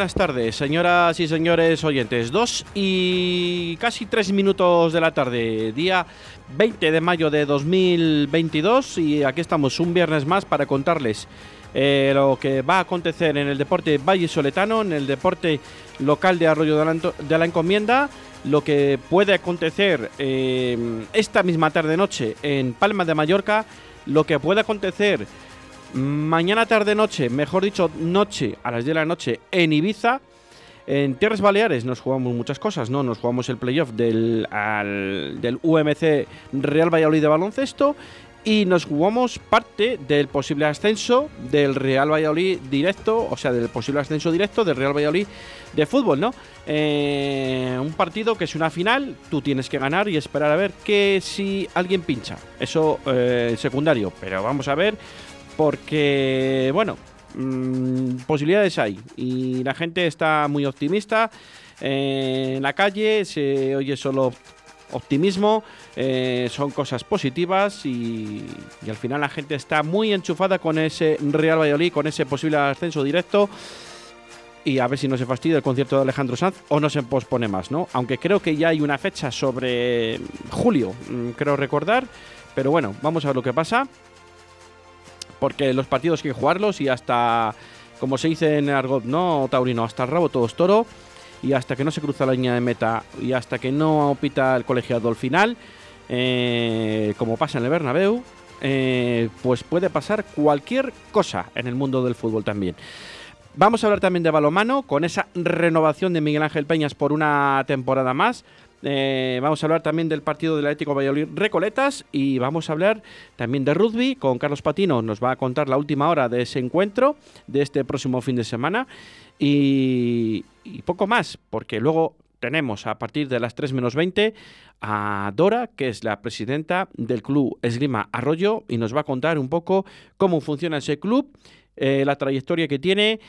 Buenas tardes, señoras y señores oyentes. Dos y casi tres minutos de la tarde, día 20 de mayo de 2022 y aquí estamos un viernes más para contarles eh, lo que va a acontecer en el deporte Valle Soletano, en el deporte local de Arroyo de la, Encomienda, lo que puede acontecer eh, esta misma tarde-noche en Palma de Mallorca, lo que puede acontecer Mañana tarde noche, mejor dicho, noche a las 10 de la noche en Ibiza. En Tierras Baleares nos jugamos muchas cosas, ¿no? Nos jugamos el playoff del, del UMC Real Valladolid de baloncesto y nos jugamos parte del posible ascenso del Real Valladolid directo, o sea, del posible ascenso directo del Real Valladolid de fútbol, ¿no? Eh, un partido que es una final, tú tienes que ganar y esperar a ver que si alguien pincha. Eso eh, secundario, pero vamos a ver porque, bueno, mm, posibilidades hay y la gente está muy optimista. Eh, en la calle se oye solo optimismo, eh, son cosas positivas y, al final la gente está muy enchufada con ese Real Valladolid, con ese posible ascenso directo. Y a ver si no se fastidia el concierto de Alejandro Sanz o no se pospone más, ¿no? Aunque creo que ya hay una fecha sobre julio, mm, creo recordar. Pero bueno, vamos a ver lo que pasa porque los partidos hay que jugarlos y hasta, como se dice en argot, no taurino, hasta el rabo todo es toro y hasta que no se cruza la línea de meta y hasta que no pita el colegiado al final, eh, como pasa en el Bernabéu, eh, pues puede pasar cualquier cosa en el mundo del fútbol también. Vamos a hablar también de balomano, con esa renovación de Miguel Ángel Peñas por una temporada más. Eh, vamos a hablar también del partido del Atlético Valladolid Recoletas y vamos a hablar también de rugby con Carlos Patino. Nos va a contar la última hora de ese encuentro de este próximo fin de semana y, poco más, porque luego tenemos a partir de las 3 menos 20 a Dora, que es la presidenta del club Esgrima Arroyo, y nos va a contar un poco cómo funciona ese club, eh, la trayectoria que tiene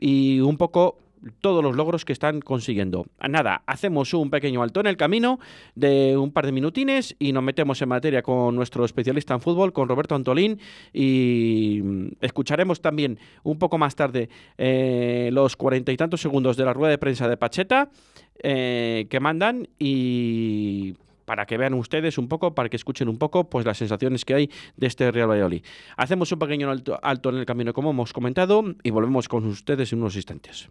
y un poco todos los logros que están consiguiendo. Nada, hacemos un pequeño alto en el camino de un par de minutines y nos metemos en materia con nuestro especialista en fútbol, con Roberto Antolín, y mm, escucharemos también un poco más tarde eh, los cuarenta y tantos segundos de la rueda de prensa de Pacheta eh, que mandan y para que vean ustedes un poco, para que escuchen un poco pues las sensaciones que hay de este Real Valladolid. Hacemos un pequeño alto, alto en el camino como hemos comentado y volvemos con ustedes en unos instantes.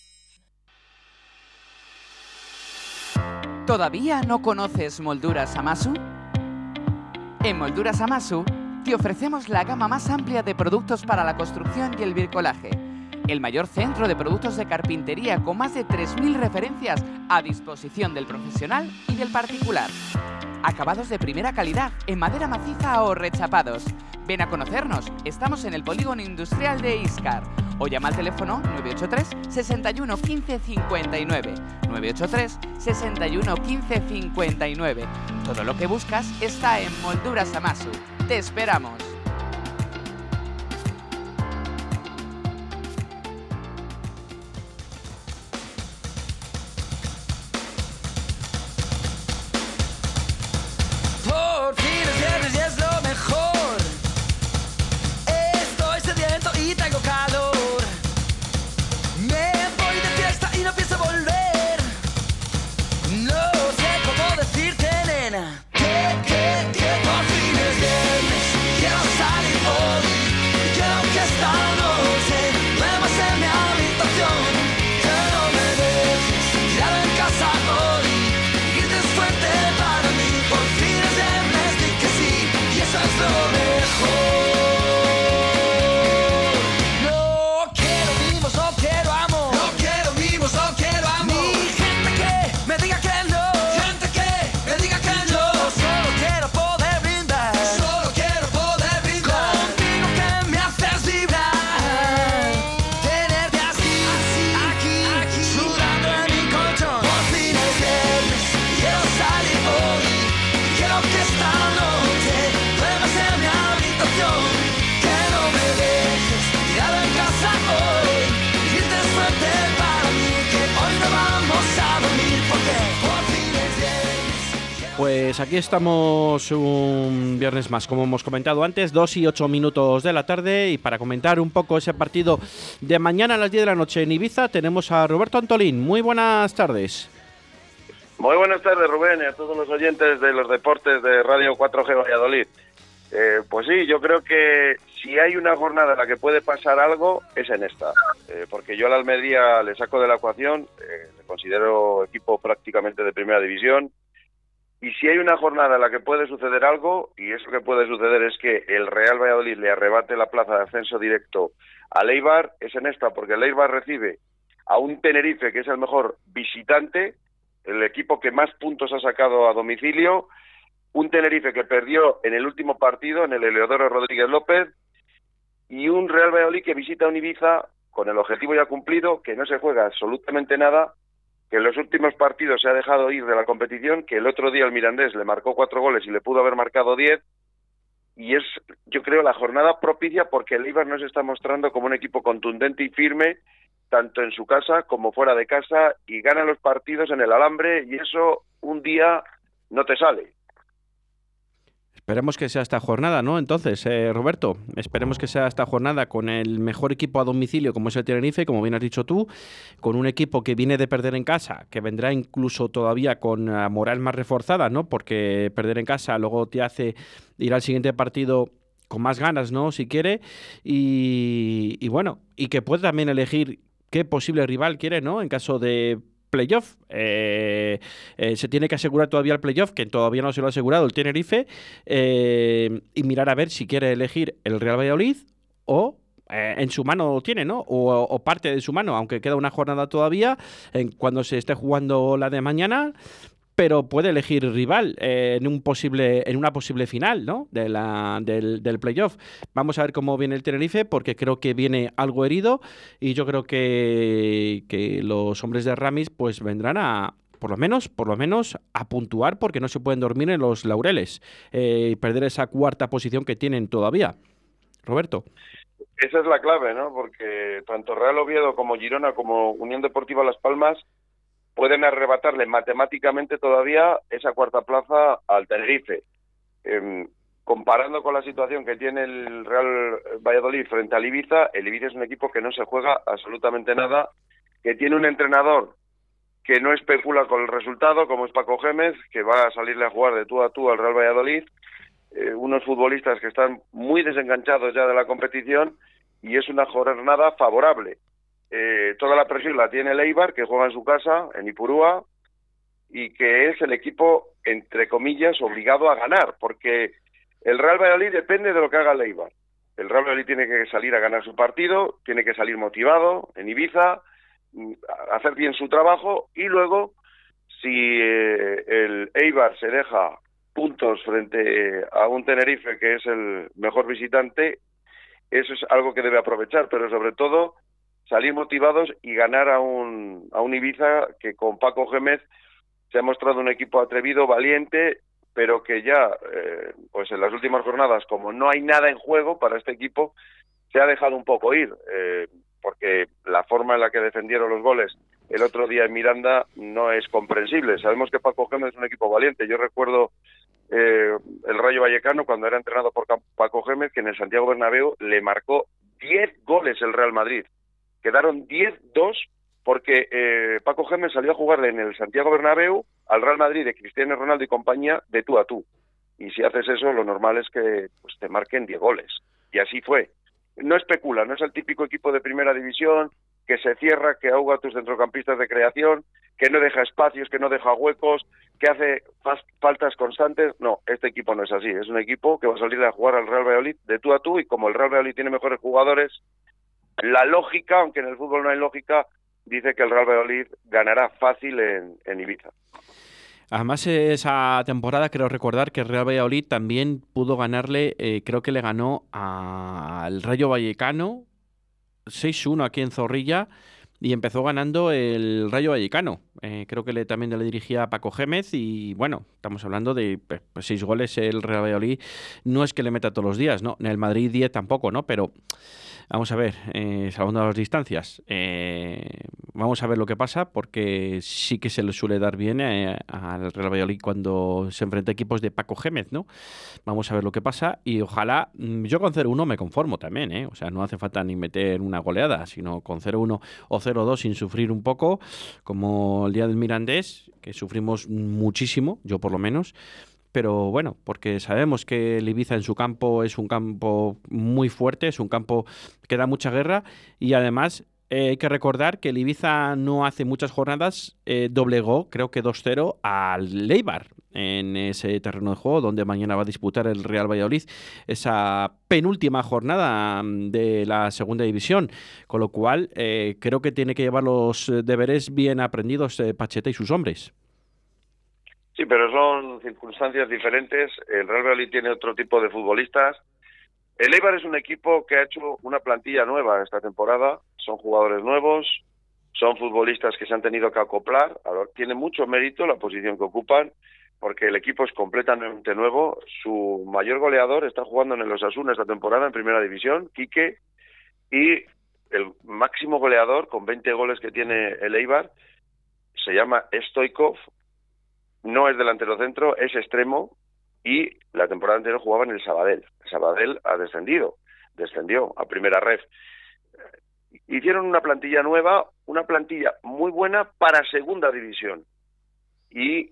¿Todavía no conoces Molduras Amasu? En Molduras Amasu te ofrecemos la gama más amplia de productos para la construcción y el bricolaje el mayor centro de productos de carpintería con más de 3.000 referencias a disposición del profesional y del particular. Acabados de primera calidad, en madera maciza o rechapados. Ven a conocernos, estamos en el polígono industrial de Iscar. O llama al teléfono 983 61 15 59. 983 61 15 59. Todo lo que buscas está en Molduras Amasu. Te esperamos. Pues aquí estamos un viernes más, como hemos comentado antes, 2 y 8 minutos de la tarde. Y para comentar un poco ese partido de mañana a las 10 de la noche en Ibiza, tenemos a Roberto Antolín. Muy buenas tardes. Muy buenas tardes, Rubén, y a todos los oyentes de los deportes de Radio 4G Valladolid. Eh, pues sí, yo creo que si hay una jornada en la que puede pasar algo, es en esta. Eh, porque yo al Almería le saco de la ecuación, eh, le considero equipo prácticamente de primera división. Y si hay una jornada en la que puede suceder algo, y eso que puede suceder es que el Real Valladolid le arrebate la plaza de ascenso directo al Eibar, es en esta, porque el Eibar recibe a un Tenerife que es el mejor visitante, el equipo que más puntos ha sacado a domicilio, un Tenerife que perdió en el último partido, en el Eleodoro Rodríguez López, y un Real Valladolid que visita un Ibiza con el objetivo ya cumplido, que no se juega absolutamente nada, que en los últimos partidos se ha dejado ir de la competición, que el otro día el Mirandés le marcó cuatro goles y le pudo haber marcado diez, y es, yo creo, la jornada propicia porque el Eibar nos está mostrando como un equipo contundente y firme, tanto en su casa como fuera de casa, y gana los partidos en el alambre, y eso un día no te sale. Esperemos que sea esta jornada, ¿no? Entonces, eh, Roberto, esperemos que sea esta jornada con el mejor equipo a domicilio como es el Tenerife, como bien has dicho tú, con un equipo que viene de perder en casa, que vendrá incluso todavía con moral más reforzada, ¿no? Porque perder en casa luego te hace ir al siguiente partido con más ganas, ¿no? Si quiere, y, y bueno, y que puede también elegir qué posible rival quiere, ¿no? En caso de playoff. Eh, eh, se tiene que asegurar todavía el playoff, que todavía no se lo ha asegurado el Tenerife, eh, y mirar a ver si quiere elegir el Real Valladolid o en su mano lo tiene, ¿no? O, o parte de su mano, aunque queda una jornada todavía, en, cuando se esté jugando la de mañana, pero puede elegir rival eh, en un posible en una posible final ¿no? de la, del, del playoff. Vamos a ver cómo viene el Tenerife, porque creo que viene algo herido y yo creo que, que los hombres de Ramis pues vendrán a por lo menos, por lo menos a puntuar porque no se pueden dormir en los laureles eh, y perder esa cuarta posición que tienen todavía. Roberto. Esa es la clave, ¿no? Porque tanto Real Oviedo como Girona como Unión Deportiva Las Palmas pueden arrebatarle matemáticamente todavía esa cuarta plaza al Tenerife. Eh, comparando con la situación que tiene el Real Valladolid frente al Ibiza, el Ibiza es un equipo que no se juega absolutamente nada, que tiene un entrenador que no especula con el resultado, como es Paco Gémez, que va a salirle a jugar de tú a tú al Real Valladolid, eh, unos futbolistas que están muy desenganchados ya de la competición y es una jornada favorable. Eh, toda la presión la tiene el Eibar, que juega en su casa, en Ipurúa, y que es el equipo, entre comillas, obligado a ganar, porque el Real Valladolid depende de lo que haga el Eibar. El Real Valladolid tiene que salir a ganar su partido, tiene que salir motivado en Ibiza, mm, hacer bien su trabajo y luego, si eh, el Eibar se deja puntos frente a un Tenerife que es el mejor visitante, eso es algo que debe aprovechar, pero sobre todo salir motivados y ganar a un, a un Ibiza que con Paco Gémez se ha mostrado un equipo atrevido, valiente, pero que ya, eh, pues en las últimas jornadas, como no hay nada en juego para este equipo, se ha dejado un poco ir, eh, porque la forma en la que defendieron los goles el otro día en Miranda no es comprensible. Sabemos que Paco Gémez es un equipo valiente. Yo recuerdo eh, el Rayo Vallecano cuando era entrenado por Paco Gémez, que en el Santiago Bernabéu le marcó 10 goles el Real Madrid. Quedaron 10-2 porque eh, Paco Gémez salió a jugarle en el Santiago Bernabéu al Real Madrid de Cristiano Ronaldo y compañía de tú a tú. Y si haces eso, lo normal es que pues, te marquen 10 goles. Y así fue. No especula, no es el típico equipo de primera división que se cierra, que ahoga a tus centrocampistas de creación, que no deja espacios, que no deja huecos, que hace faltas constantes. No, este equipo no es así. Es un equipo que va a salir a jugar al Real Valladolid de tú a tú y como el Real Valladolid tiene mejores jugadores, la lógica, aunque en el fútbol no hay lógica, dice que el Real Valladolid ganará fácil en, Ibiza. Además, esa temporada creo recordar que el Real Valladolid también pudo ganarle, eh, creo que le ganó al Rayo Vallecano 6-1 aquí en Zorrilla y empezó ganando el Rayo Vallecano. Eh, creo que le, también le dirigía a Paco Gémez y bueno, estamos hablando de pues, seis goles el Real Valladolid. No es que le meta todos los días, ¿no? En el Madrid 10 tampoco, ¿no? Pero Vamos a ver, eh, salvando las distancias, eh, vamos a ver lo que pasa porque sí que se le suele dar bien eh, al Real Valladolid cuando se enfrenta a equipos de Paco Gémez, ¿no? Vamos a ver lo que pasa y ojalá, mm, yo con 0-1 me conformo también, ¿eh? O sea, no hace falta ni meter una goleada, sino con 0-1 o 0-2 sin sufrir un poco, como el día del Mirandés, que sufrimos muchísimo, yo por lo menos pero bueno, porque sabemos que el Ibiza en su campo es un campo muy fuerte, es un campo que da mucha guerra y además eh, hay que recordar que el Ibiza no hace muchas jornadas eh, doblegó, creo que 2-0 al Leibar en ese terreno de juego donde mañana va a disputar el Real Valladolid esa penúltima jornada mm, de la segunda división, con lo cual eh, creo que tiene que llevar los deberes bien aprendidos Pacheta y sus hombres. Sí, pero son circunstancias diferentes. El Real Valladolid tiene otro tipo de futbolistas. El Eibar es un equipo que ha hecho una plantilla nueva esta temporada. Son jugadores nuevos, son futbolistas que se han tenido que acoplar. Tiene mucho mérito la posición que ocupan, porque el equipo es completamente nuevo. Su mayor goleador está jugando en el Osasuna esta temporada en Primera División, Quique, y el máximo goleador con 20 goles que tiene el Eibar se llama Stoikov, no es delantero centro, es extremo y la temporada anterior jugaba en el Sabadell. El Sabadell ha descendido, descendió a primera red. Hicieron una plantilla nueva, una plantilla muy buena para segunda división y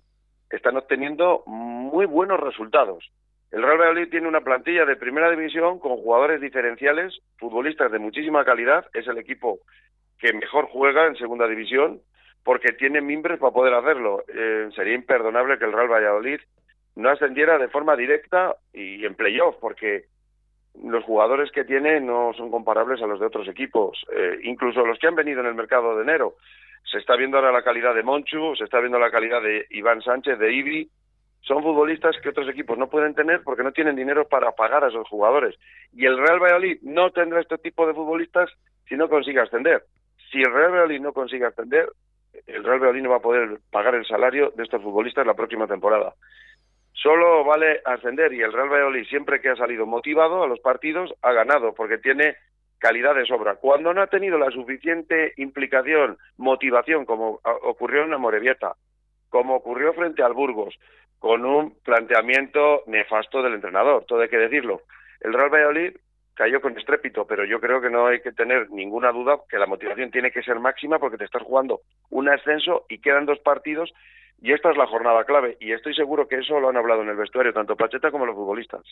están obteniendo muy buenos resultados. El Real Valladolid tiene una plantilla de primera división con jugadores diferenciales, futbolistas de muchísima calidad, es el equipo que mejor juega en segunda división porque tiene mimbres para poder hacerlo. Eh, sería imperdonable que el Real Valladolid no ascendiera de forma directa y en playoff, porque los jugadores que tiene no son comparables a los de otros equipos, eh, incluso los que han venido en el mercado de enero. Se está viendo ahora la calidad de Monchu, se está viendo la calidad de Iván Sánchez, de Ibi. Son futbolistas que otros equipos no pueden tener porque no tienen dinero para pagar a esos jugadores. Y el Real Valladolid no tendrá este tipo de futbolistas si no consigue ascender. Si el Real Valladolid no consigue ascender, el Real Valladolid no va a poder pagar el salario de estos futbolistas la próxima temporada. Solo vale ascender y el Real Valladolid siempre que ha salido motivado a los partidos ha ganado porque tiene calidad de sobra. Cuando no ha tenido la suficiente implicación, motivación, como ocurrió en la Morevieta, como ocurrió frente al Burgos, con un planteamiento nefasto del entrenador, todo hay que decirlo. El Real Valladolid cayó con estrépito, pero yo creo que no hay que tener ninguna duda que la motivación tiene que ser máxima porque te estás jugando un ascenso y quedan dos partidos y esta es la jornada clave y estoy seguro que eso lo han hablado en el vestuario tanto Pacheta como los futbolistas.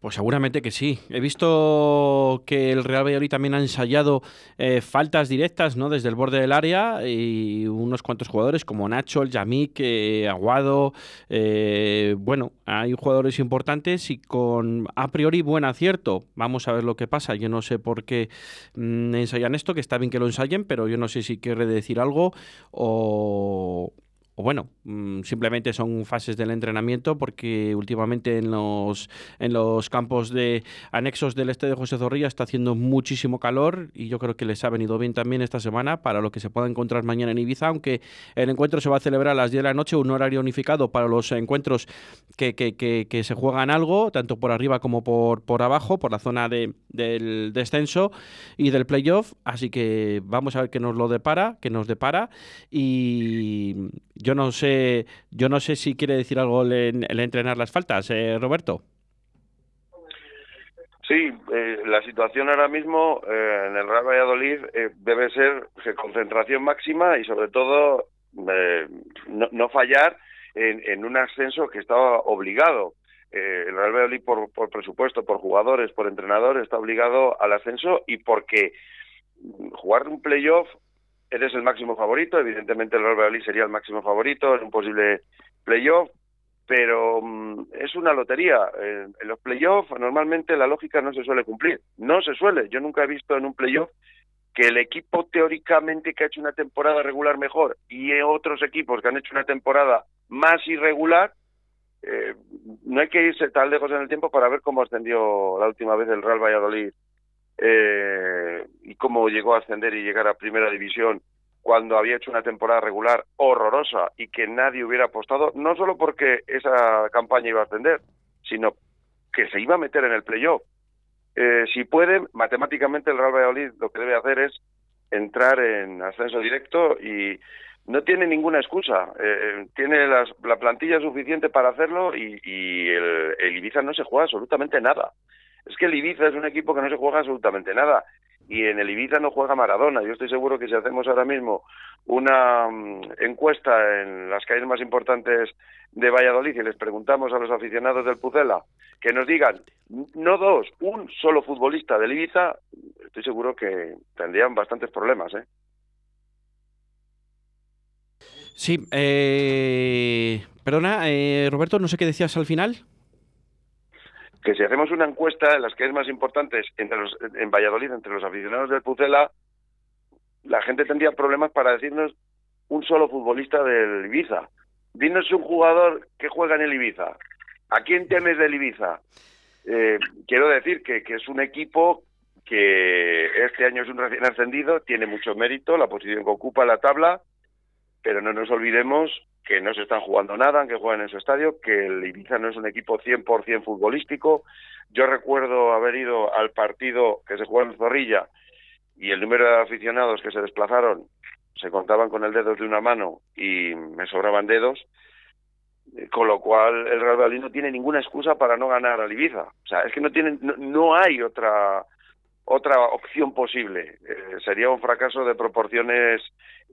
Pues seguramente que sí. He visto que el Real Valladolid también ha ensayado eh, faltas directas ¿no? desde el borde del área y unos cuantos jugadores como Nacho, el Yamik, eh, Aguado. Eh, bueno, hay jugadores importantes y con a priori buen acierto. Vamos a ver lo que pasa. Yo no sé por qué mm, ensayan esto, que está bien que lo ensayen, pero yo no sé si quiere decir algo o, o bueno, mm, simplemente son fases del entrenamiento porque últimamente en los, en los campos de anexos del este de José Zorrilla está haciendo muchísimo calor y yo creo que les ha venido bien también esta semana para lo que se pueda encontrar mañana en Ibiza, aunque el encuentro se va a celebrar a las 10 de la noche, un horario unificado para los encuentros que, que, que, se juegan algo, tanto por arriba como por, por abajo, por la zona de, del descenso y del playoff, así que vamos a ver qué nos lo depara, qué nos depara y yo no sé, yo no sé si quiere decir algo el, el entrenar las faltas, eh, Roberto. Sí, eh, la situación ahora mismo eh, en el Real Valladolid eh, debe ser concentración máxima y sobre todo eh, no, no, fallar en, un ascenso que estaba obligado. Eh, el Real Valladolid por, por presupuesto, por jugadores, por entrenador está obligado al ascenso y porque jugar un playoff eres el máximo favorito, evidentemente el Real Valladolid sería el máximo favorito en un posible playoff, pero um, es una lotería. Eh, en los playoffs normalmente la lógica no se suele cumplir, no se suele. Yo nunca he visto en un playoff que el equipo teóricamente que ha hecho una temporada regular mejor y otros equipos que han hecho una temporada más irregular, eh, no hay que irse tan lejos en el tiempo para ver cómo ascendió la última vez el Real Valladolid eh, y cómo llegó a ascender y llegar a primera división cuando había hecho una temporada regular horrorosa y que nadie hubiera apostado, no solo porque esa campaña iba a ascender, sino que se iba a meter en el playoff. Eh, si pueden, matemáticamente el Real Valladolid lo que debe hacer es entrar en ascenso directo y no tiene ninguna excusa. Eh, tiene las, la plantilla suficiente para hacerlo y, el Ibiza no se juega absolutamente nada. Es que el Ibiza es un equipo que no se juega absolutamente nada y en el Ibiza no juega Maradona. Yo estoy seguro que si hacemos ahora mismo una um, encuesta en las calles más importantes de Valladolid y les preguntamos a los aficionados del Pucela que nos digan, no dos, un solo futbolista del Ibiza, estoy seguro que tendrían bastantes problemas, ¿eh? Sí, eh, perdona, eh, Roberto, no sé qué decías al final que si hacemos una encuesta en las que es más importantes entre los, en Valladolid entre los aficionados del Pucela, la gente tendría problemas para decirnos un solo futbolista del Ibiza. Dinos un jugador que juega en el Ibiza. ¿A quién temes del Ibiza? Eh, quiero decir que, que es un equipo que este año es un recién ascendido, tiene mucho mérito, la posición que ocupa la tabla, pero no nos olvidemos que no se están jugando nada, aunque juegan en su estadio, que el Ibiza no es un equipo 100% futbolístico. Yo recuerdo haber ido al partido que se jugó en Zorrilla y el número de aficionados que se desplazaron se contaban con el dedo de una mano y me sobraban dedos, con lo cual el Real Valladolid no tiene ninguna excusa para no ganar al Ibiza. O sea, es que no tienen, no hay otra otra opción posible. Eh, sería un fracaso de proporciones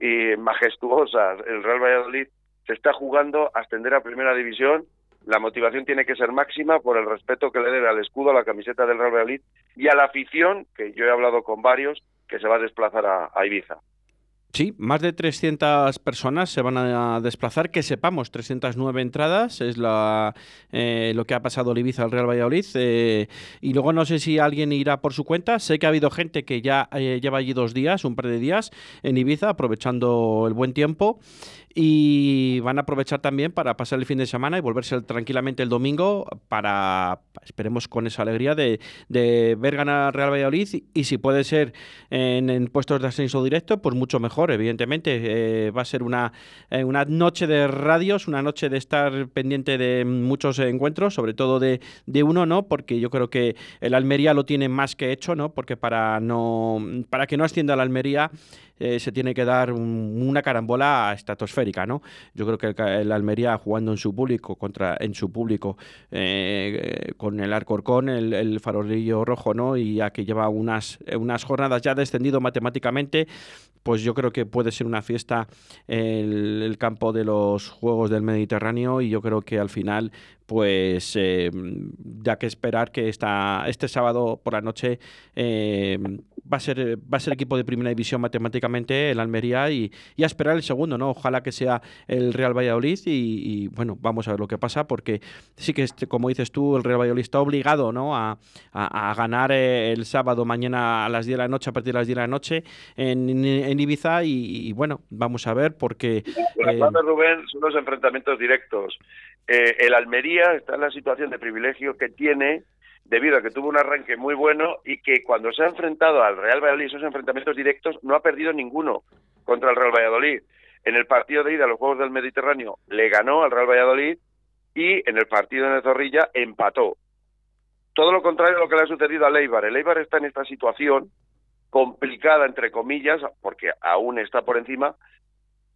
y majestuosas. El Real Valladolid se está jugando ascender a primera división. La motivación tiene que ser máxima por el respeto que le debe al escudo, a la camiseta del Real Valladolid y a la afición, que yo he hablado con varios, que se va a desplazar a, a Ibiza. Sí, más de 300 personas se van a desplazar, que sepamos, 309 entradas, es la, eh, lo que ha pasado el Ibiza al Real Valladolid. Eh, y luego no sé si alguien irá por su cuenta, sé que ha habido gente que ya eh, lleva allí dos días, un par de días en Ibiza, aprovechando el buen tiempo y van a aprovechar también para pasar el fin de semana y volverse tranquilamente el domingo para, esperemos con esa alegría, de, de ver ganar Real Valladolid y, si puede ser en, puestos de ascenso directo, pues mucho mejor, evidentemente. Eh, va a ser una, eh, una noche de radios, una noche de estar pendiente de muchos encuentros, sobre todo de, de uno, ¿no? Porque yo creo que el Almería lo tiene más que hecho, ¿no? Porque para, no, para que no ascienda la Almería eh, se tiene que dar un, una carambola Yo creo que el, Almería jugando en su público contra en su público eh, con el Arcorcón, el, el farolillo rojo, ¿no? Y ya que lleva unas unas jornadas ya descendido matemáticamente, pues yo creo que puede ser una fiesta el, el campo de los Juegos del Mediterráneo y yo creo que al final pues eh, ya que esperar que esta, este sábado por la noche eh, va a ser va a ser equipo de primera división matemáticamente el Almería y, y a esperar el segundo, ¿no? Ojalá que sea el Real Valladolid y, y, bueno, vamos a ver lo que pasa porque sí que este, como dices tú, el Real Valladolid está obligado, ¿no? A, a, a ganar eh, el sábado mañana a las 10 de la noche, a partir de las 10 de la noche en, en Ibiza y, y, bueno, vamos a ver porque... Eh, Rubén son los enfrentamientos directos. Eh, el Almería está en la situación de privilegio que tiene debido a que tuvo un arranque muy bueno y que cuando se ha enfrentado al Real Valladolid, esos enfrentamientos directos, no ha perdido ninguno contra el Real Valladolid. En el partido de ida a los Juegos del Mediterráneo le ganó al Real Valladolid y en el partido en el Zorrilla empató. Todo lo contrario a lo que le ha sucedido a Leibar. El Eibar está en esta situación complicada, entre comillas, porque aún está por encima,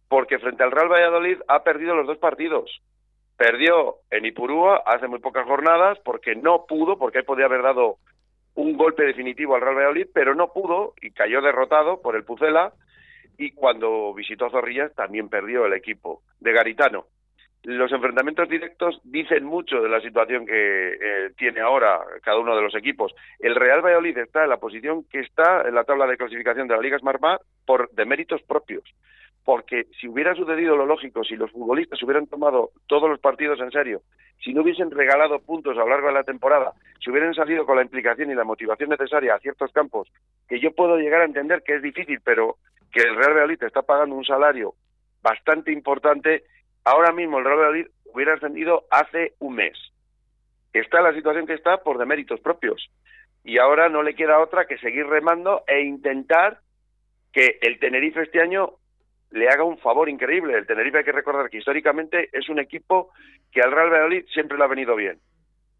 porque frente al Real Valladolid ha perdido los dos partidos. Perdió en Ipurúa hace muy pocas jornadas porque no pudo, porque ahí podía haber dado un golpe definitivo al Real Valladolid, pero no pudo y cayó derrotado por el Pucela y cuando visitó Zorrilla también perdió el equipo de Garitano. Los enfrentamientos directos dicen mucho de la situación que eh, tiene ahora cada uno de los equipos. El Real Valladolid está en la posición que está en la tabla de clasificación de la Liga Smartbank por de méritos propios porque si hubiera sucedido lo lógico, si los futbolistas hubieran tomado todos los partidos en serio, si no hubiesen regalado puntos a lo largo de la temporada, si hubieran salido con la implicación y la motivación necesaria a ciertos campos, que yo puedo llegar a entender que es difícil, pero que el Real Valladolid está pagando un salario bastante importante, ahora mismo el Real Valladolid hubiera ascendido hace un mes. Está la situación que está por deméritos propios. Y ahora no le queda otra que seguir remando e intentar que el Tenerife este año le haga un favor increíble. El Tenerife hay que recordar que históricamente es un equipo que al Real Valladolid siempre le ha venido bien.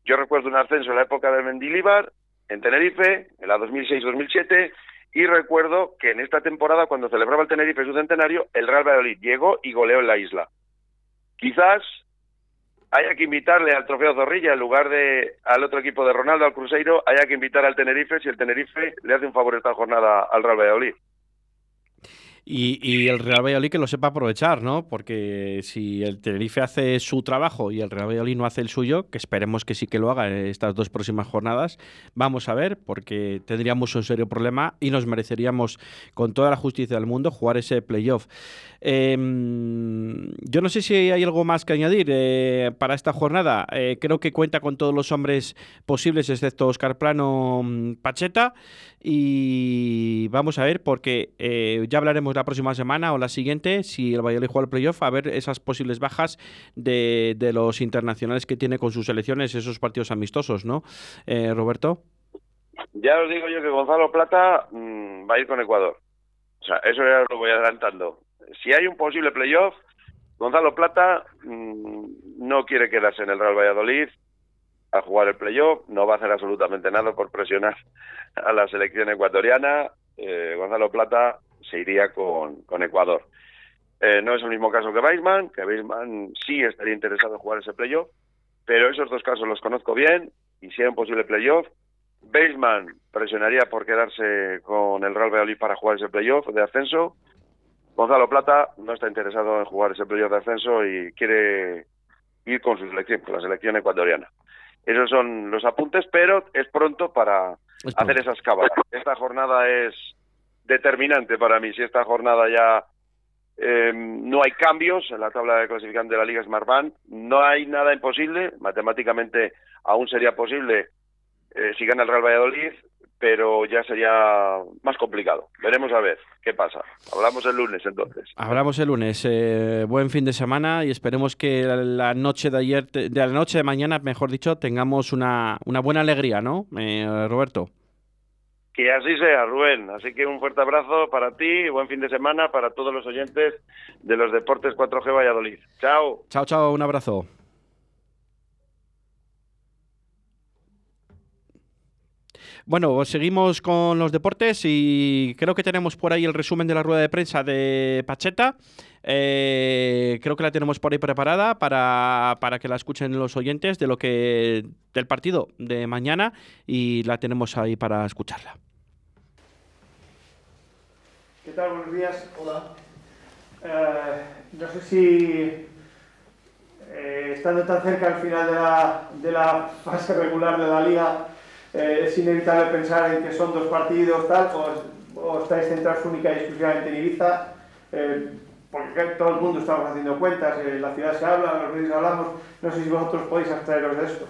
Yo recuerdo un ascenso en la época de Mendilibar, en Tenerife, en la 2006-2007, y recuerdo que en esta temporada, cuando celebraba el Tenerife su centenario, el Real Valladolid llegó y goleó en la isla. Quizás haya que invitarle al Trofeo Zorrilla en lugar de al otro equipo de Ronaldo, al Cruzeiro, haya que invitar al Tenerife si el Tenerife le hace un favor esta jornada al Real Valladolid. Y, el Real Valladolid que lo sepa aprovechar, ¿no? Porque si el Tenerife hace su trabajo y el Real Valladolid no hace el suyo, que esperemos que sí que lo haga en estas dos próximas jornadas, vamos a ver, porque tendríamos un serio problema y nos mereceríamos, con toda la justicia del mundo, jugar ese playoff. Eh, yo no sé si hay algo más que añadir eh, para esta jornada. Eh, creo que cuenta con todos los hombres posibles, excepto Oscar Plano mm, Pacheta. Y vamos a ver, porque eh, ya hablaremos la próxima semana o la siguiente, si el Valladolid juega el playoff, a ver esas posibles bajas de, los internacionales que tiene con sus selecciones, esos partidos amistosos, ¿no? Eh, Roberto. Ya os digo yo que Gonzalo Plata mmm, va a ir con Ecuador. O sea, eso ya lo voy adelantando. Si hay un posible playoff, Gonzalo Plata mmm, no quiere quedarse en el Real Valladolid, a jugar el playoff, no va a hacer absolutamente nada por presionar a la selección ecuatoriana. Eh, Gonzalo Plata se iría con, con Ecuador. Eh, no es el mismo caso que Weisman, que Weisman sí estaría interesado en jugar ese playoff, pero esos dos casos los conozco bien y si hay un posible playoff, Weisman presionaría por quedarse con el Real Valladolid para jugar ese playoff de ascenso. Gonzalo Plata no está interesado en jugar ese playoff de ascenso y quiere ir con su selección, con la selección ecuatoriana. Esos son los apuntes, pero es pronto para es pronto. hacer esas cábalas. Esta jornada es determinante para mí. Si esta jornada ya eh, no hay cambios en la tabla de clasificación de la Liga Smartbank, no hay nada imposible. Matemáticamente aún sería posible eh, si gana el Real Valladolid, pero ya sería más complicado. Veremos a ver qué pasa. Hablamos el lunes entonces. Hablamos el lunes. Eh, buen fin de semana y esperemos que la noche de ayer, de la noche de mañana, mejor dicho, tengamos una, una buena alegría, ¿no, eh, Roberto? Que así sea, Rubén. Así que un fuerte abrazo para ti y buen fin de semana para todos los oyentes de los Deportes 4G Valladolid. Chao. Chao, chao. Un abrazo. Bueno, seguimos con los deportes y creo que tenemos por ahí el resumen de la rueda de prensa de Pacheta. Eh, creo que la tenemos por ahí preparada para, para, que la escuchen los oyentes de lo que del partido de mañana y la tenemos ahí para escucharla. ¿Qué tal? Buenos días. Hola. Eh, no sé si eh, estando tan cerca al final de la, de la fase regular de la liga eh, es inevitable pensar en que son dos partidos, tal, o, o estáis centrados única y exclusivamente en Ibiza, eh, porque todo el mundo estamos haciendo cuentas, en la ciudad se habla, los medios hablamos, no sé si vosotros podéis abstraeros de esto.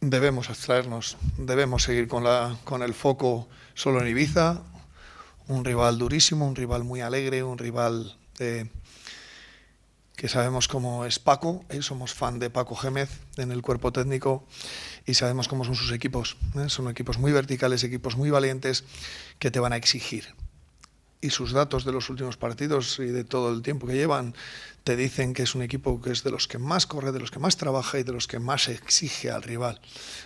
Debemos abstraernos, debemos seguir con, la, con el foco solo en Ibiza, un rival durísimo, un rival muy alegre, un rival eh, que sabemos cómo es Paco, eh, somos fan de Paco Gémez en el cuerpo técnico y sabemos cómo son sus equipos. eh, son equipos muy verticales, equipos muy valientes que te van a exigir. Y sus datos de los últimos partidos y de todo el tiempo que llevan te dicen que es un equipo que es de los que más corre, de los que más trabaja y de los que más exige al rival.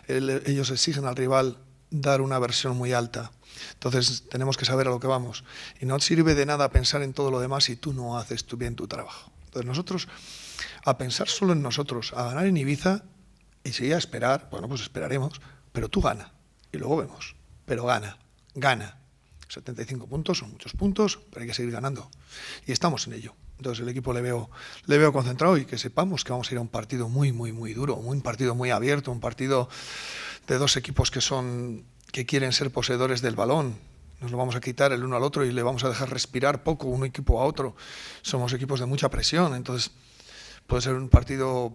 El- ellos exigen al rival dar una versión muy alta. Entonces tenemos que saber a lo que vamos. Y no sirve de nada pensar en todo lo demás si tú no haces tú bien tu trabajo. Entonces nosotros, a pensar solo en nosotros, a ganar en Ibiza y si a esperar, bueno, pues esperaremos, pero tú gana. Y luego vemos. Pero gana, gana. 75 puntos son muchos puntos, pero hay que seguir ganando. Y estamos en ello. Entonces el equipo le veo, le veo concentrado y que sepamos que vamos a ir a un partido muy, muy, muy duro, un partido muy abierto, un partido de dos equipos que son que quieren ser poseedores del balón. Nos lo vamos a quitar el uno al otro y le vamos a dejar respirar poco un equipo a otro. Somos equipos de mucha presión, entonces puede ser un partido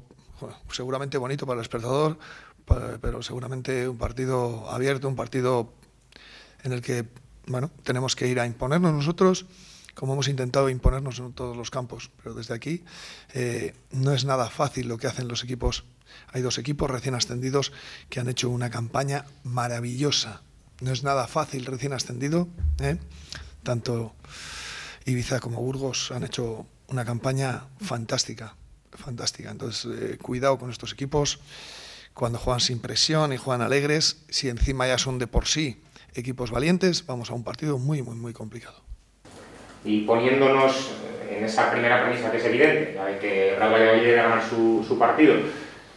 seguramente bonito para el espectador, pero seguramente un partido abierto, un partido en el que bueno, tenemos que ir a imponernos nosotros, como hemos intentado imponernos en todos los campos. Pero desde aquí eh, no es nada fácil lo que hacen los equipos. Hay dos equipos recién ascendidos que han hecho una campaña maravillosa. No es nada fácil recién ascendido. ¿eh? Tanto Ibiza como Burgos han hecho una campaña fantástica, fantástica. Entonces, eh, cuidado con estos equipos cuando juegan sin presión y juegan alegres. Si encima ya son de por sí equipos valientes, vamos a un partido muy, muy, muy complicado. Y poniéndonos en esa primera premisa que es evidente, la de que Real Valladolid debe ganar su, su partido,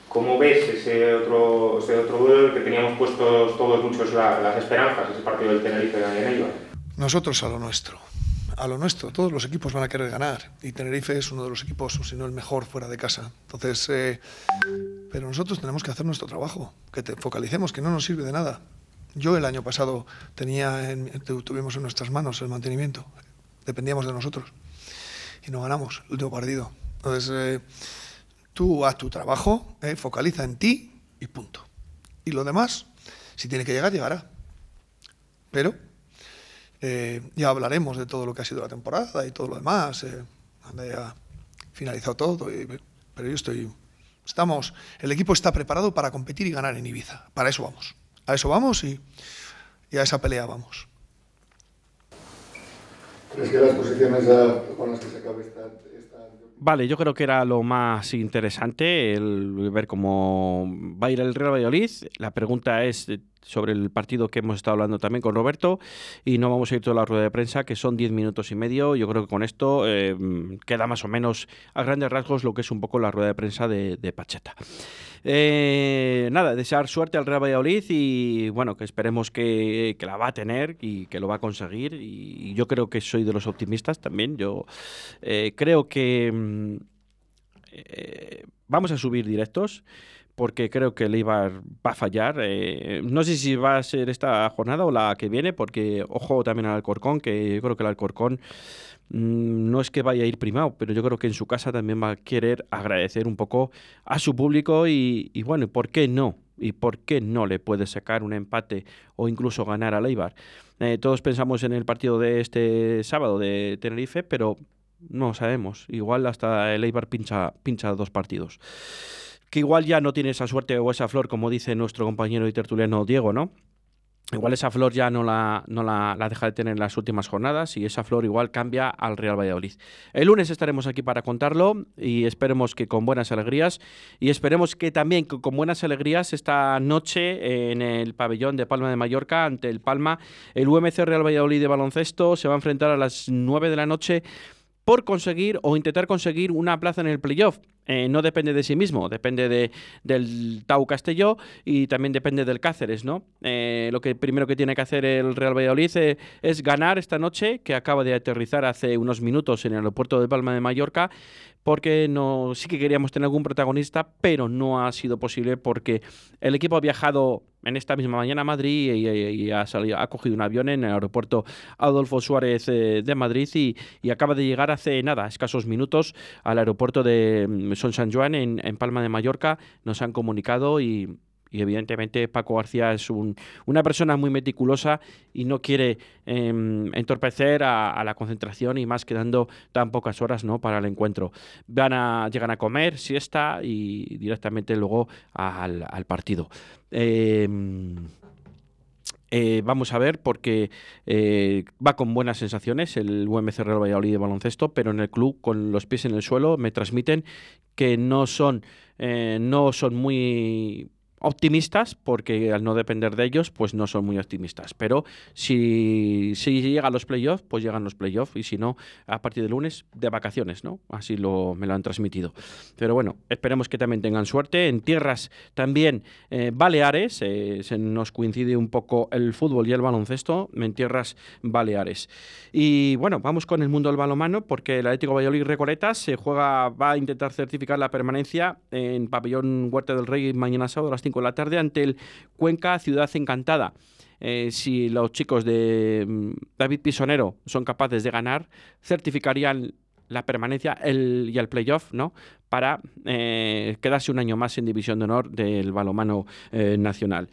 ¿cómo ves ese otro, ese otro duelo que teníamos puestos todos muchos la- las esperanzas, ese partido del Tenerife en Eibar? Nosotros a lo nuestro. A lo nuestro, todos los equipos van a querer ganar y Tenerife es uno de los equipos, o si no el mejor, fuera de casa. Entonces, eh, pero nosotros tenemos que hacer nuestro trabajo, que te focalicemos, que no nos sirve de nada. Yo el año pasado tenía, en- tu- tuvimos en nuestras manos el mantenimiento, dependíamos de nosotros y no ganamos el último partido. Entonces, eh, tú haz tu trabajo, eh, focaliza en ti y punto. Y lo demás, si tiene que llegar, llegará. Pero eh, ya hablaremos de todo lo que ha sido la temporada y todo lo demás. Cuando ya finalizado todo. pero yo estoy. Estamos. El equipo está preparado para competir y ganar en Ibiza. Para eso vamos. A eso vamos y, y a esa pelea vamos. ¿Crees que las posiciones con las que se acabe esta, esta Vale, yo creo que era lo más interesante el ver cómo va a ir el Real Valladolid. La pregunta es sobre el partido que hemos estado hablando también con Roberto y no vamos a ir toda la rueda de prensa, que son 10 minutos y medio. Yo creo que con esto eh, queda más o menos a grandes rasgos lo que es un poco la rueda de prensa de, Pacheta. Eh, nada, desear suerte al Real Valladolid y bueno, que esperemos que, que la va a tener y que lo va a conseguir. Y, yo creo que soy de los optimistas también. Yo eh, creo que mm, vamos a subir directos porque creo que el Eibar va a fallar. Eh, no sé si va a ser esta jornada o la que viene, porque ojo también al Alcorcón, que yo creo que el Alcorcón mm, no es que vaya a ir primado, pero yo creo que en su casa también va a querer agradecer un poco a su público y, bueno, ¿por qué no? ¿Y por qué no le puede sacar un empate o incluso ganar al Eibar? Eh, todos pensamos en el partido de este sábado de Tenerife, pero no sabemos. Igual hasta el Eibar pincha, pincha dos partidos. Que igual ya no tiene esa suerte o esa flor, como dice nuestro compañero y tertuliano Diego, ¿no? Igual esa flor ya no la, no la, la deja de tener en las últimas jornadas y esa flor igual cambia al Real Valladolid. El lunes estaremos aquí para contarlo y esperemos que con buenas alegrías y esperemos que también con buenas alegrías esta noche en el pabellón de Palma de Mallorca ante el Palma, el UMC Real Valladolid de baloncesto se va a enfrentar a las 9 de la noche por conseguir o intentar conseguir una plaza en el playoff. Eh, no depende de sí mismo, depende de, del Tau Castelló y también depende del Cáceres, ¿no? Eh, lo que primero que tiene que hacer el Real Valladolid eh, es ganar esta noche, que acaba de aterrizar hace unos minutos en el aeropuerto de Palma de Mallorca, porque no, sí que queríamos tener algún protagonista, pero no ha sido posible porque el equipo ha viajado en esta misma mañana a Madrid y, ha, salido, ha cogido un avión en el aeropuerto Adolfo Suárez de Madrid y, y, acaba de llegar hace nada, escasos minutos, al aeropuerto de mm, Son San Juan en, en Palma de Mallorca. Nos han comunicado y evidentemente Paco García es una persona muy meticulosa y no quiere em, entorpecer a, la concentración y más quedando tan pocas horas ¿no? para el encuentro. Van a, llegan a comer, siesta y directamente luego al, partido. Em, eh, vamos a ver porque eh, va con buenas sensaciones el UMC Real Valladolid de baloncesto, pero en el club con los pies en el suelo me transmiten que no son, eh, no son muy optimistas porque al no depender de ellos pues no son muy optimistas. Pero si, si llegan los playoffs pues llegan los playoffs y si no a partir de lunes de vacaciones no así lo me lo han transmitido. Pero bueno esperemos que también tengan suerte. En tierras también eh, baleares eh, se nos coincide un poco el fútbol y el baloncesto en tierras baleares. Y bueno vamos con el mundo del balonmano porque el Atlético Valladolid Recoletas se juega va a intentar certificar la permanencia en pabellón Huerta del Rey mañana sábado a las 5 con la tarde ante el Cuenca Ciudad Encantada. Eh, si los chicos de mm, David Pisonero son capaces de ganar, certificarían la permanencia y el playoff, ¿no? Para eh, quedarse un año más en división de honor del balomano eh, nacional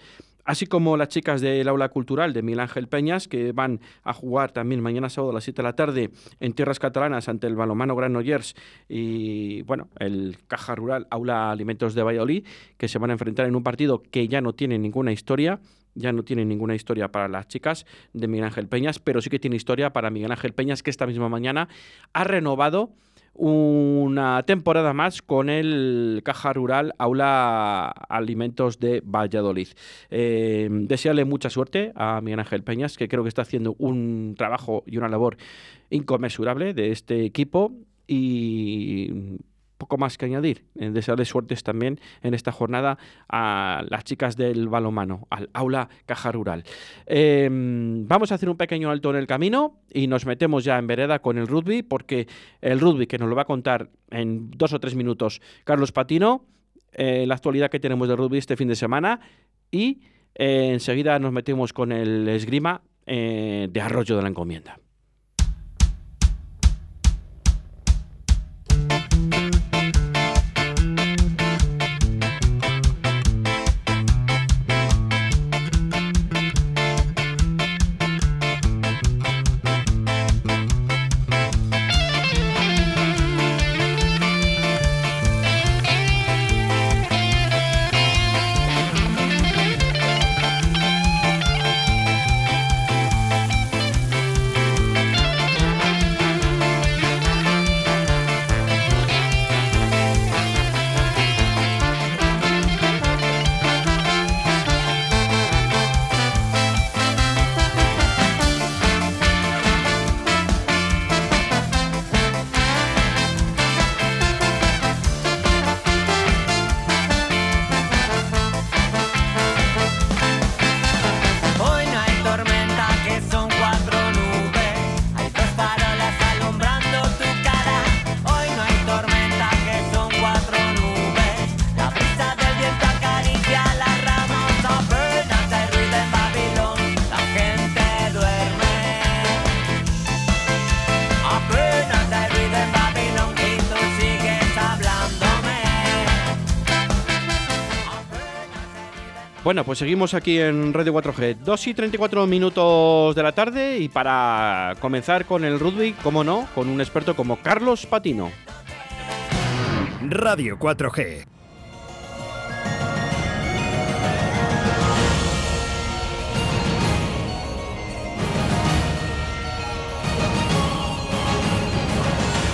así como las chicas del aula cultural de Miguel Ángel Peñas, que van a jugar también mañana sábado a las 7 de la tarde en tierras catalanas ante el balomano Granollers y, bueno, el Caja Rural Aula Alimentos de Valladolid, que se van a enfrentar en un partido que ya no tiene ninguna historia, ya no tiene ninguna historia para las chicas de Miguel Ángel Peñas, pero sí que tiene historia para Miguel Ángel Peñas, que esta misma mañana ha renovado una temporada más con el Caja Rural Aula Alimentos de Valladolid. Eh, desearle mucha suerte a Miguel Ángel Peñas, que creo que está haciendo un trabajo y una labor inconmensurable de este equipo y poco más que añadir. Eh, desearles suertes también en esta jornada a las chicas del balomano, al aula Caja Rural. Em, vamos a hacer un pequeño alto en el camino y nos metemos ya en vereda con el rugby, porque el rugby que nos lo va a contar en dos o tres minutos Carlos Patino, eh, la actualidad que tenemos de rugby este fin de semana y eh, enseguida nos metemos con el esgrima de Arroyo de la Encomienda. Bueno, pues seguimos aquí en Radio 4G. 2 y 34 minutos de la tarde y para comenzar con el rugby, como no, con un experto como Carlos Patino. Radio 4G.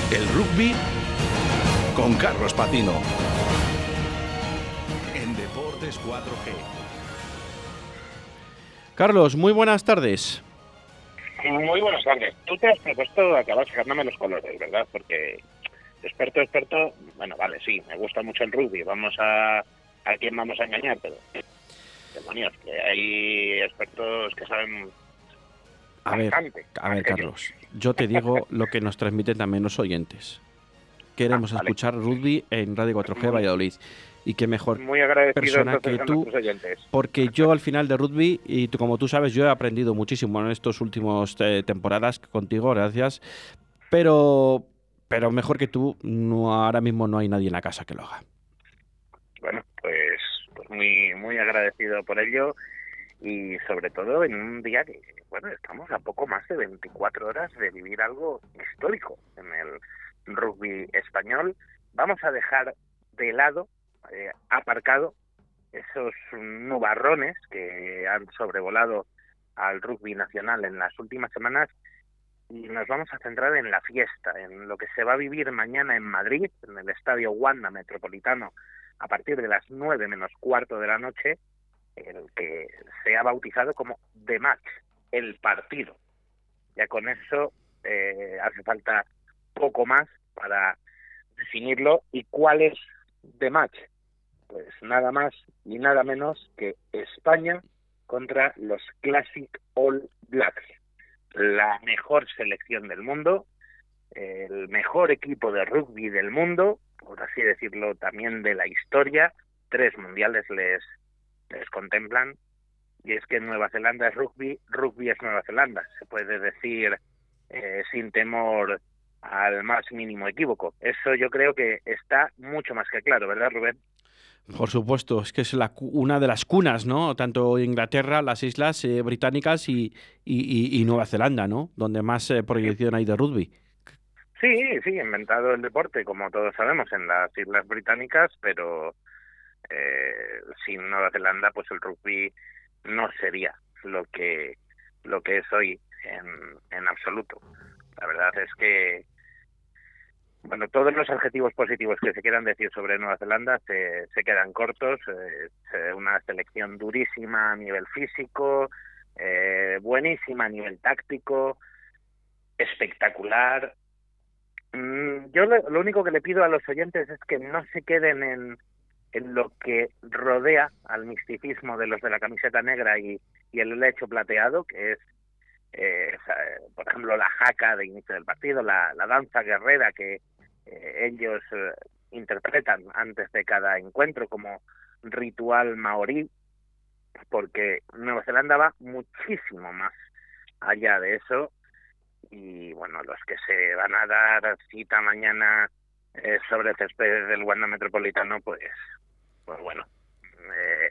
El rugby con Carlos Patino. En Deportes 4G. Carlos, muy buenas tardes. Muy buenas tardes. Tú te has propuesto acabar sacándome los colores, ¿verdad? Porque experto, experto, bueno, vale, sí, me gusta mucho el rugby, vamos a, a quién vamos a engañar, pero demonios, que hay expertos que saben A ver, a ver. Carlos, yo te digo lo que nos transmiten también los oyentes. Queremos Ah, vale. escuchar rugby en Radio 4G Valladolid. Y qué mejor Muy persona que tú, porque yo al final de rugby, y tú, como tú sabes, yo he aprendido muchísimo en estos últimos eh, temporadas contigo, gracias. Pero, pero mejor que tú, no, ahora mismo no hay nadie en la casa que lo haga. Bueno, pues, pues muy, muy agradecido por ello y sobre todo en un día que, bueno, estamos a poco más de 24 horas de vivir algo histórico en el rugby español. Vamos a dejar de lado, eh, aparcado, esos nubarrones que han sobrevolado al rugby nacional en las últimas semanas y nos vamos a centrar en la fiesta, en lo que se va a vivir mañana en Madrid, en el Estadio Wanda Metropolitano, a partir de las nueve menos cuarto de la noche, el que se ha bautizado como The Match, el partido. Ya con eso eh, hace falta poco más para definirlo. ¿Y cuál es The Match? Pues nada más y nada menos que España contra los Classic All Blacks, la mejor selección del mundo, el mejor equipo de rugby del mundo, por así decirlo, también de la historia. Tres mundiales les, les contemplan. Y es que Nueva Zelanda es rugby, rugby es Nueva Zelanda. Se puede decir eh, sin temor al más mínimo equívoco. Eso yo creo que está mucho más que claro, ¿verdad, Rubén? Por supuesto, es que es la, una de las cunas, ¿no? Tanto Inglaterra, las islas eh, británicas y, y- y- y Nueva Zelanda, ¿no? Donde más eh, proyección hay de rugby. Sí, sí, inventado el deporte, como todos sabemos, en las Islas Británicas, pero eh, sin Nueva Zelanda, pues el rugby no sería lo que lo que es hoy en, en absoluto. La verdad es que, bueno, todos los adjetivos positivos que se quieran decir sobre Nueva Zelanda se, se quedan cortos. eh, es una selección durísima a nivel físico, eh, buenísima a nivel táctico, espectacular. Mm, Yo lo, lo único que le pido a los oyentes es que no se queden en, en lo que rodea al misticismo de los de la camiseta negra y, y el lecho plateado, que es, eh, por ejemplo, la jaca de inicio del partido, la, la danza guerrera que eh, ellos eh, interpretan antes de cada encuentro como ritual maorí, porque Nueva Zelanda va muchísimo más allá de eso. Y bueno, los que se van a dar cita mañana eh, sobre el césped del Wanda Metropolitano, pues, pues bueno, eh,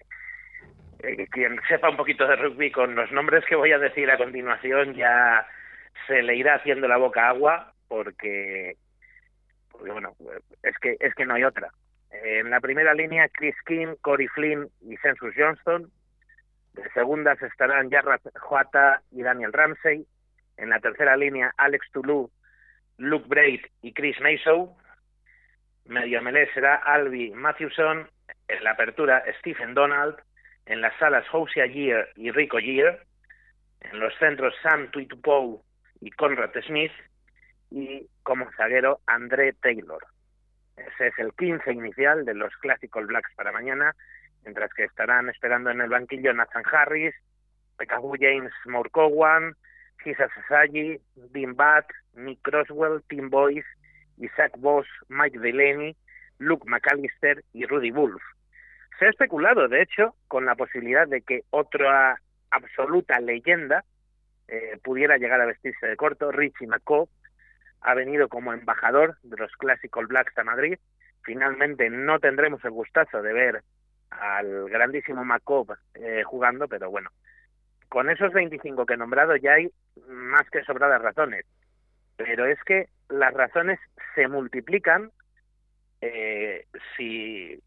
eh, quien sepa un poquito de rugby con los nombres que voy a decir a continuación ya se le irá haciendo la boca agua porque, porque bueno, es que es que no hay otra. En la primera línea, Chris King, Corey Flynn y Census Johnston. De segundas estarán Jarrah Joata y Daniel Ramsey. En la tercera línea, Alex Toulouse, Luke Braid y Chris Mason. Medio melé será Albi Matthewson. En la apertura, Stephen Donald. En las salas, Hosea Year y Rico Year. En los centros, Sam Tuitupou y Conrad Smith. Y como zaguero, André Taylor. Ese es el 15 inicial de los Classic All Blacks para mañana, mientras que estarán esperando en el banquillo Nathan Harris, Pekabu James Mourkowan, Hisa Sasagi, Dean Butt, Nick Croswell, Tim Boyce, Isaac Voss, Mike Delaney, Luke McAllister y Rudy Wolf. Se ha especulado, de hecho, con la posibilidad de que otra absoluta leyenda eh, pudiera llegar a vestirse de corto, Richie McCaw, ha venido como embajador de los Classic All Blacks a Madrid. Finalmente no tendremos el gustazo de ver al grandísimo Macob eh, jugando, pero bueno, con esos 25 que he nombrado ya hay más que sobradas razones. Pero es que las razones se multiplican eh, si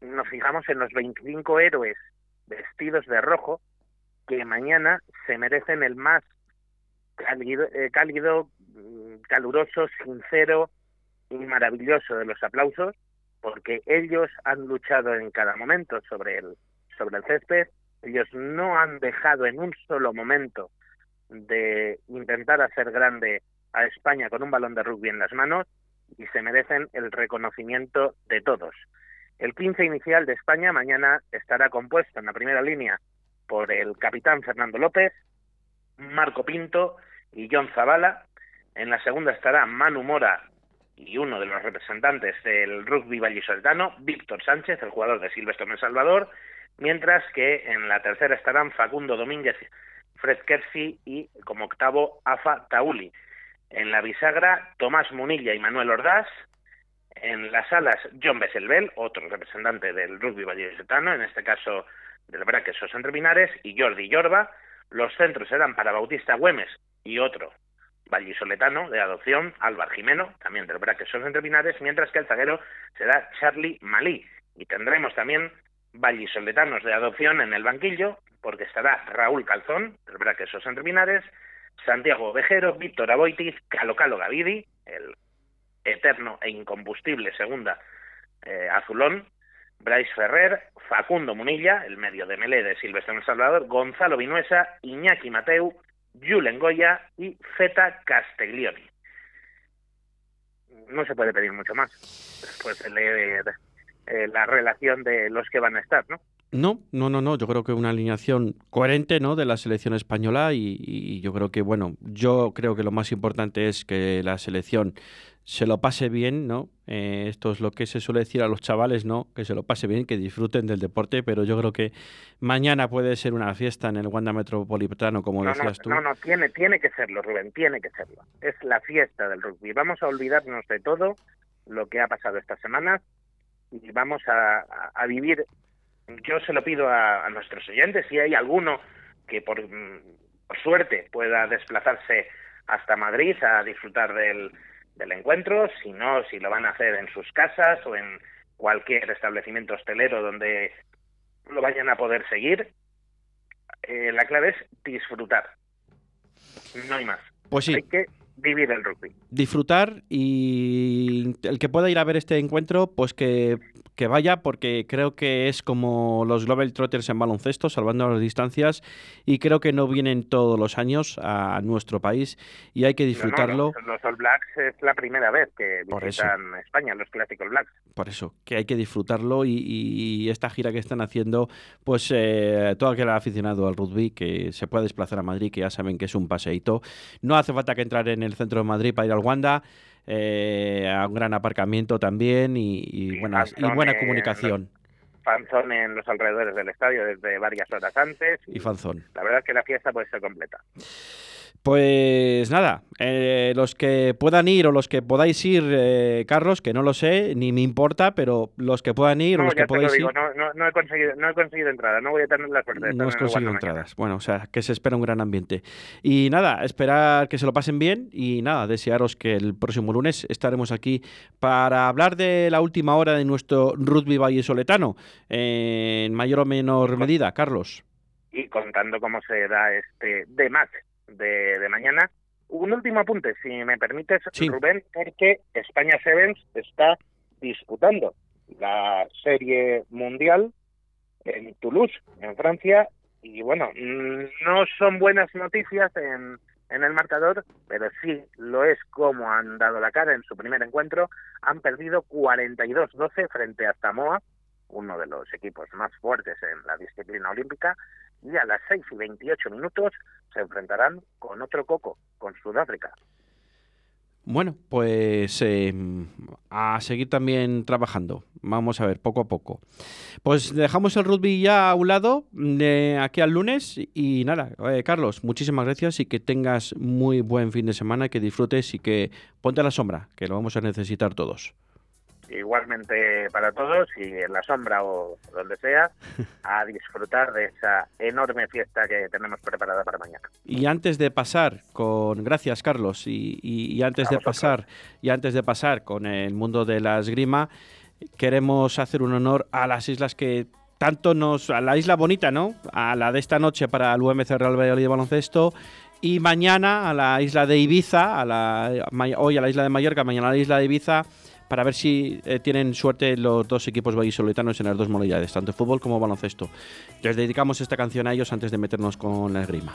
nos fijamos en los 25 héroes vestidos de rojo que mañana se merecen el más cálido, eh, cálido mm, caluroso, sincero y maravilloso de los aplausos, porque ellos han luchado en cada momento sobre el, sobre el césped, ellos no han dejado en un solo momento de intentar hacer grande a España con un balón de rugby en las manos y se merecen el reconocimiento de todos. El 15 inicial de España mañana estará compuesto en la primera línea por el capitán Fernando López, Marco Pinto y John Zavala. En la segunda estará Manu Mora y uno de los representantes del rugby vallisoletano, Víctor Sánchez, el jugador de Silvestre El Salvador, mientras que en la tercera estarán Facundo Domínguez, Fred Kersey y como octavo Afa Tauli. En la bisagra, Tomás Munilla y Manuel Ordaz. En las alas, John Besselbel, otro representante del rugby vallisoletano, en este caso del Braques o Entre Pinares, y Jordi Yorba. Los centros serán para Bautista Güemes y otro vallisoletano de adopción, Álvar Jimeno, también del Braques o Entre Pinares, mientras que el zaguero será Charlie Malí. Y tendremos también vallisoletanos de adopción en el banquillo, porque estará Raúl Calzón, del Braques o Entre Pinares, Santiago Vejero, Víctor Aboitiz, Calo Calo Gavidi, el eterno e incombustible segunda eh, azulón, Bryce Ferrer, Facundo Munilla, el medio de Melé de Silvestre en Salvador, Gonzalo Vinuesa, Iñaki Mateu, Julen Goya y Feta Castiglioni. No se puede pedir mucho más después de leer eh, la relación de los que van a estar, ¿no? No, no, no, no. Yo creo que una alineación coherente, ¿no? De la selección española y, y, yo creo que, bueno, yo creo que lo más importante es que la selección se lo pase bien, ¿no? Eh, esto es lo que se suele decir a los chavales, ¿no? Que se lo pase bien, que disfruten del deporte, pero yo creo que mañana puede ser una fiesta en el Wanda Metropolitano, como no, decías no, tú. No, no, tiene, tiene que serlo, Rubén, tiene que serlo. Es la fiesta del rugby. Vamos a olvidarnos de todo lo que ha pasado estas semanas y vamos a, a, a vivir yo se lo pido a, a, nuestros oyentes, si hay alguno que por, por, suerte pueda desplazarse hasta Madrid a disfrutar del, del, encuentro, si no, si lo van a hacer en sus casas o en cualquier establecimiento hostelero donde lo vayan a poder seguir, eh, la clave es disfrutar, no hay más. Pues sí. Hay que vivir el rugby. Disfrutar y el que pueda ir a ver este encuentro, pues que, que vaya, porque creo que es como los Global Trotters en baloncesto, salvando las distancias, y creo que no vienen todos los años a nuestro país y hay que disfrutarlo. No, no, los, All Blacks es la primera vez que visitan. España, los Classic All Blacks. Por eso, que hay que disfrutarlo y, y esta gira que están haciendo, pues eh, todo aquel aficionado al rugby que se pueda desplazar a Madrid, que ya saben que es un paseíto. No hace falta que entrar en el centro de Madrid para ir al Wanda. Eh, a un gran aparcamiento también y, y, buenas, y buena comunicación. Fanzón en los alrededores del estadio desde varias horas antes. Y, y Fanzón. La verdad es que la fiesta puede ser completa. Pues nada, eh, los que puedan ir o los que podáis ir, eh, Carlos, que no lo sé, ni me importa, pero los que puedan ir no, o los que podáis digo, ir. No, no, no, he conseguido, no he conseguido entrada, no voy a tener la suerte. De no has conseguido entradas. Mañana. Bueno, o sea, que se espera un gran ambiente. Y nada, esperar que se lo pasen bien y nada, desearos que el próximo lunes estaremos aquí para hablar de la última hora de nuestro rugby vallesoletano, eh, en mayor o menor medida, Carlos. Y contando cómo se da este de match de, de, mañana. Un último apunte, si me permites, sí. Rubén, porque España Sevens está disputando la serie mundial en Toulouse, en Francia, y bueno, no son buenas noticias en, en el marcador, pero sí lo es como han dado la cara en su primer encuentro. Han perdido 42-12 frente a Samoa, uno de los equipos más fuertes en la disciplina olímpica, y a las 6 y 28 minutos se enfrentarán con otro coco, con Sudáfrica. Bueno, pues eh, a seguir también trabajando. Vamos a ver, poco a poco. Pues dejamos el rugby ya a un lado, de aquí al lunes. Y nada, eh, Carlos, muchísimas gracias y que tengas muy buen fin de semana, que disfrutes y que ponte a la sombra, que lo vamos a necesitar todos igualmente para todos y en la sombra o donde sea, a disfrutar de esa enorme fiesta que tenemos preparada para mañana. Y antes de pasar con, gracias Carlos, y, y, y antes de pasar y antes de pasar con el mundo de la esgrima, queremos hacer un honor a las islas que tanto nos, a la isla bonita, ¿no? A la de esta noche para el UMC Real Valladolid de baloncesto y mañana a la isla de Ibiza, a la, hoy a la isla de Mallorca, mañana a la isla de Ibiza para ver si eh, tienen suerte los dos equipos vallisoletanos en las dos modalidades, tanto fútbol como baloncesto. Les dedicamos esta canción a ellos antes de meternos con la esgrima.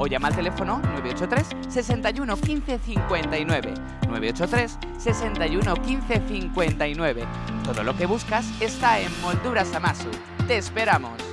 o llama al teléfono 983 61 15 59. 983 61 15 59. Todo lo que buscas está en Molduras Amasu. Te esperamos.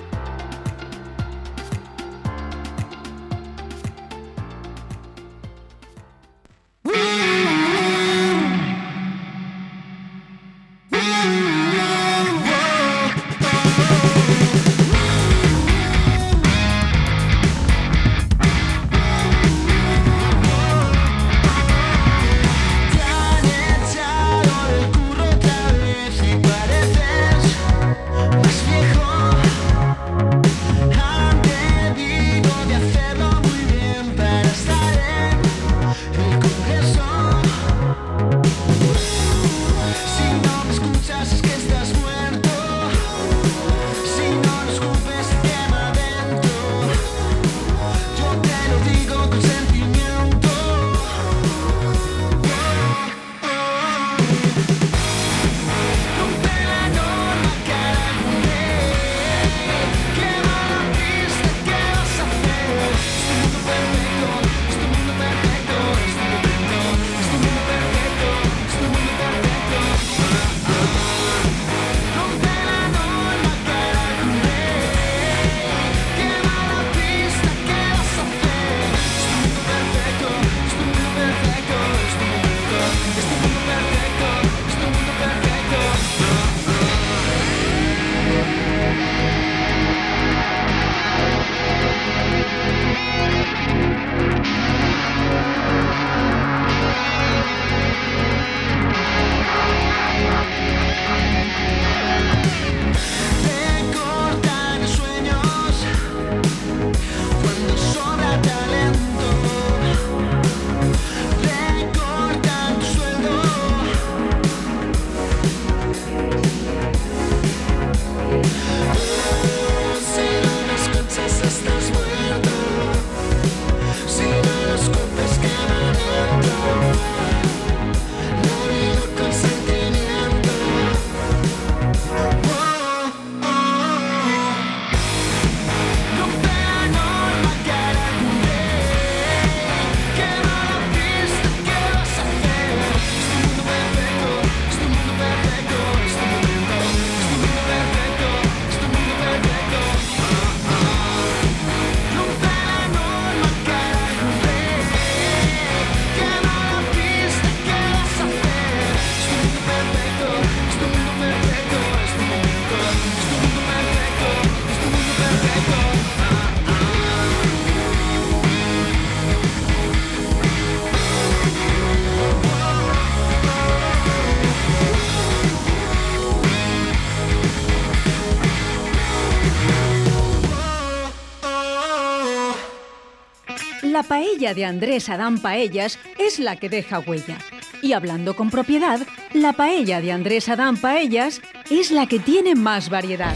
De Andrés Adán Paellas es la que deja huella. Y hablando con propiedad, la paella de Andrés Adán Paellas es la que tiene más variedad.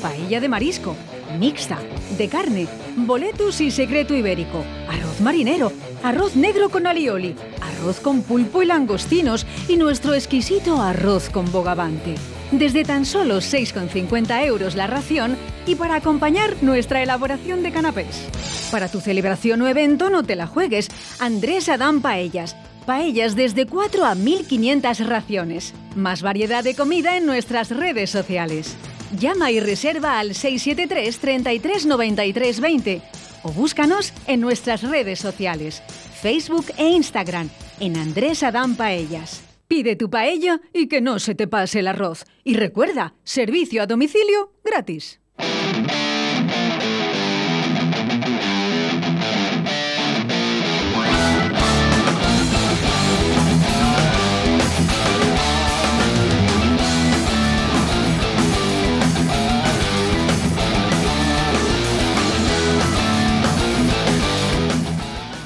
Paella de marisco, mixta, de carne, boletus y secreto ibérico, arroz marinero, arroz negro con alioli, arroz con pulpo y langostinos y nuestro exquisito arroz con bogavante. Desde tan solo 6,50 euros la ración y para acompañar nuestra elaboración de canapés. Para tu celebración o evento no te la juegues. Andrés Adán Paellas. Paellas desde 4 a 1500 raciones. Más variedad de comida en nuestras redes sociales. Llama y reserva al 673 33 93 20 o búscanos en nuestras redes sociales, Facebook e Instagram, en Andrés Adán Paellas. Pide tu paella y que no se te pase el arroz. Y recuerda, servicio a domicilio gratis.